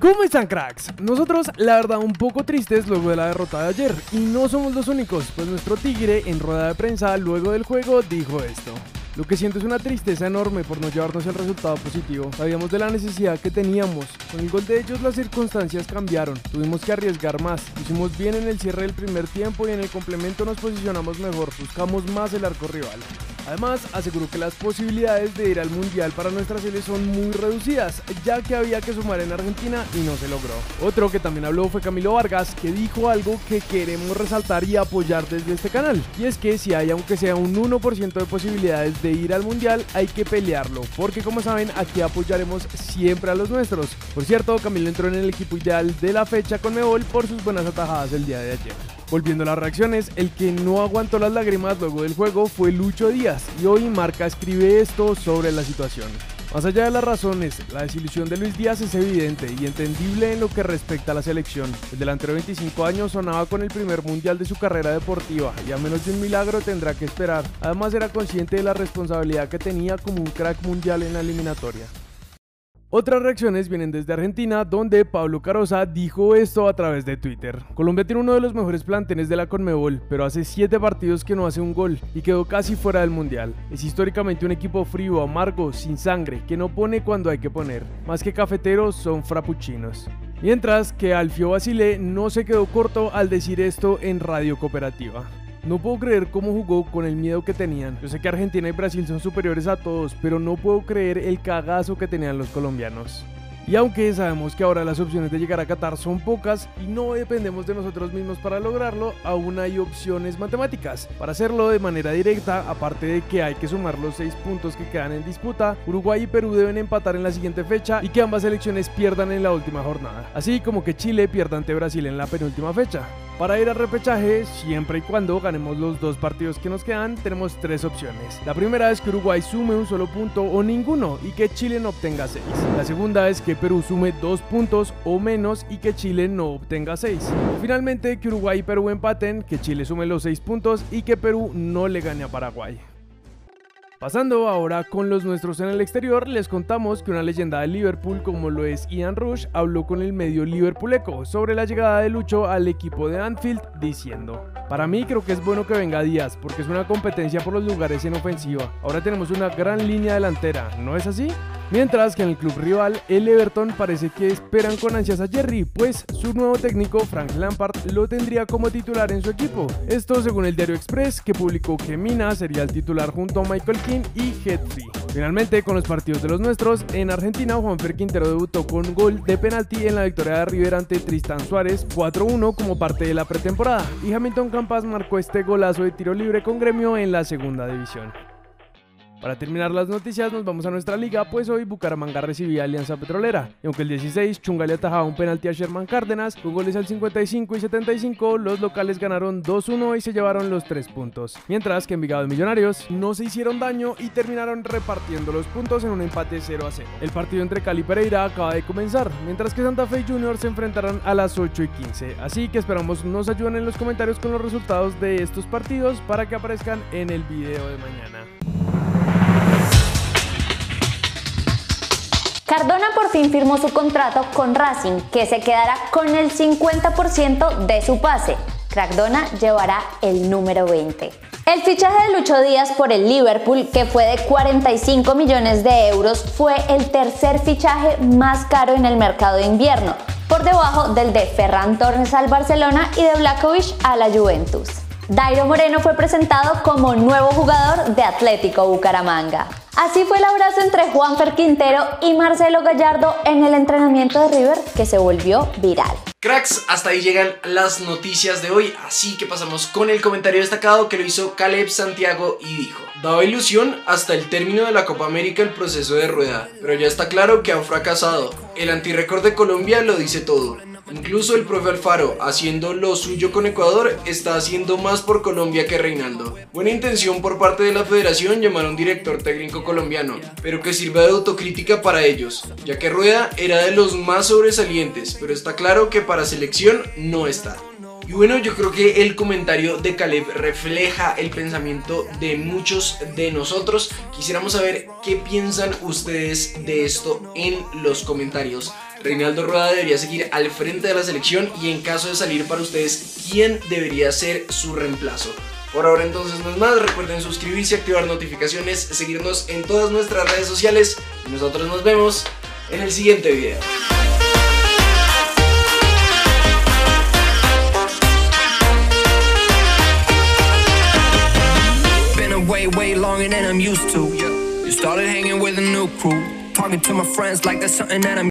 ¿Cómo están cracks? Nosotros la verdad un poco tristes luego de la derrota de ayer y no somos los únicos, pues nuestro tigre en rueda de prensa luego del juego dijo esto. Lo que siento es una tristeza enorme por no llevarnos el resultado positivo. Sabíamos de la necesidad que teníamos. Con el gol de ellos las circunstancias cambiaron. Tuvimos que arriesgar más. Hicimos bien en el cierre del primer tiempo y en el complemento nos posicionamos mejor. Buscamos más el arco rival. Además, aseguró que las posibilidades de ir al Mundial para nuestra serie son muy reducidas, ya que había que sumar en Argentina y no se logró. Otro que también habló fue Camilo Vargas, que dijo algo que queremos resaltar y apoyar desde este canal, y es que si hay aunque sea un 1% de posibilidades de ir al Mundial, hay que pelearlo, porque como saben, aquí apoyaremos siempre a los nuestros. Por cierto, Camilo entró en el equipo ideal de la fecha con Mebol por sus buenas atajadas el día de ayer. Volviendo a las reacciones, el que no aguantó las lágrimas luego del juego fue Lucho Díaz y hoy Marca escribe esto sobre la situación. Más allá de las razones, la desilusión de Luis Díaz es evidente y entendible en lo que respecta a la selección. El delantero de 25 años sonaba con el primer mundial de su carrera deportiva y a menos de un milagro tendrá que esperar. Además era consciente de la responsabilidad que tenía como un crack mundial en la eliminatoria. Otras reacciones vienen desde Argentina, donde Pablo Carosa dijo esto a través de Twitter. Colombia tiene uno de los mejores planteles de la Conmebol, pero hace 7 partidos que no hace un gol y quedó casi fuera del Mundial. Es históricamente un equipo frío, amargo, sin sangre, que no pone cuando hay que poner. Más que cafeteros, son frappuccinos. Mientras que Alfio Basile no se quedó corto al decir esto en Radio Cooperativa. No puedo creer cómo jugó con el miedo que tenían. Yo sé que Argentina y Brasil son superiores a todos, pero no puedo creer el cagazo que tenían los colombianos. Y aunque sabemos que ahora las opciones de llegar a Qatar son pocas y no dependemos de nosotros mismos para lograrlo, aún hay opciones matemáticas. Para hacerlo de manera directa, aparte de que hay que sumar los 6 puntos que quedan en disputa, Uruguay y Perú deben empatar en la siguiente fecha y que ambas selecciones pierdan en la última jornada. Así como que Chile pierda ante Brasil en la penúltima fecha. Para ir al repechaje, siempre y cuando ganemos los dos partidos que nos quedan, tenemos tres opciones. La primera es que Uruguay sume un solo punto o ninguno y que Chile no obtenga seis. La segunda es que Perú sume dos puntos o menos y que Chile no obtenga seis. Finalmente, que Uruguay y Perú empaten, que Chile sume los seis puntos y que Perú no le gane a Paraguay. Pasando ahora con los nuestros en el exterior, les contamos que una leyenda de Liverpool como lo es Ian Rush habló con el medio Liverpool Echo sobre la llegada de Lucho al equipo de Anfield diciendo Para mí creo que es bueno que venga Díaz porque es una competencia por los lugares en ofensiva. Ahora tenemos una gran línea delantera, ¿no es así? Mientras que en el club rival, el Everton parece que esperan con ansias a Jerry, pues su nuevo técnico, Frank Lampard, lo tendría como titular en su equipo. Esto según el diario Express, que publicó que Mina sería el titular junto a Michael King y Headfree. Finalmente, con los partidos de los nuestros, en Argentina, Juanfer Quintero debutó con gol de penalti en la victoria de River ante Tristan Suárez 4-1 como parte de la pretemporada, y Hamilton Campas marcó este golazo de tiro libre con gremio en la segunda división. Para terminar las noticias nos vamos a nuestra liga, pues hoy Bucaramanga recibía Alianza Petrolera. Y aunque el 16 Chunga le atajaba un penalti a Sherman Cárdenas, con goles al 55 y 75, los locales ganaron 2-1 y se llevaron los 3 puntos. Mientras que Envigado y Millonarios no se hicieron daño y terminaron repartiendo los puntos en un empate 0 0. El partido entre Cali y Pereira acaba de comenzar, mientras que Santa Fe y Junior se enfrentarán a las 8 y 15. Así que esperamos nos ayuden en los comentarios con los resultados de estos partidos para que aparezcan en el video de mañana. Cardona por fin firmó su contrato con Racing, que se quedará con el 50% de su pase. Cardona llevará el número 20. El fichaje de Lucho Díaz por el Liverpool, que fue de 45 millones de euros, fue el tercer fichaje más caro en el mercado de invierno, por debajo del de Ferran Torres al Barcelona y de Blakovic a la Juventus. Dairo Moreno fue presentado como nuevo jugador de Atlético Bucaramanga. Así fue el abrazo entre Juanfer Quintero y Marcelo Gallardo en el entrenamiento de River que se volvió viral. Cracks, hasta ahí llegan las noticias de hoy, así que pasamos con el comentario destacado que lo hizo Caleb Santiago y dijo Daba ilusión hasta el término de la Copa América el proceso de rueda, pero ya está claro que han fracasado. El antirécord de Colombia lo dice todo. Incluso el profe Alfaro, haciendo lo suyo con Ecuador, está haciendo más por Colombia que Reinaldo. Buena intención por parte de la federación llamar a un director técnico colombiano, pero que sirva de autocrítica para ellos, ya que Rueda era de los más sobresalientes, pero está claro que para selección no está. Y bueno, yo creo que el comentario de Caleb refleja el pensamiento de muchos de nosotros. Quisiéramos saber qué piensan ustedes de esto en los comentarios. Reinaldo Rueda debería seguir al frente de la selección y en caso de salir para ustedes, ¿quién debería ser su reemplazo? Por ahora entonces no es más, recuerden suscribirse, activar notificaciones, seguirnos en todas nuestras redes sociales y nosotros nos vemos en el siguiente video. way, way longer than I'm used to. You started hanging with a new crew, talking to my friends like that's something that I'm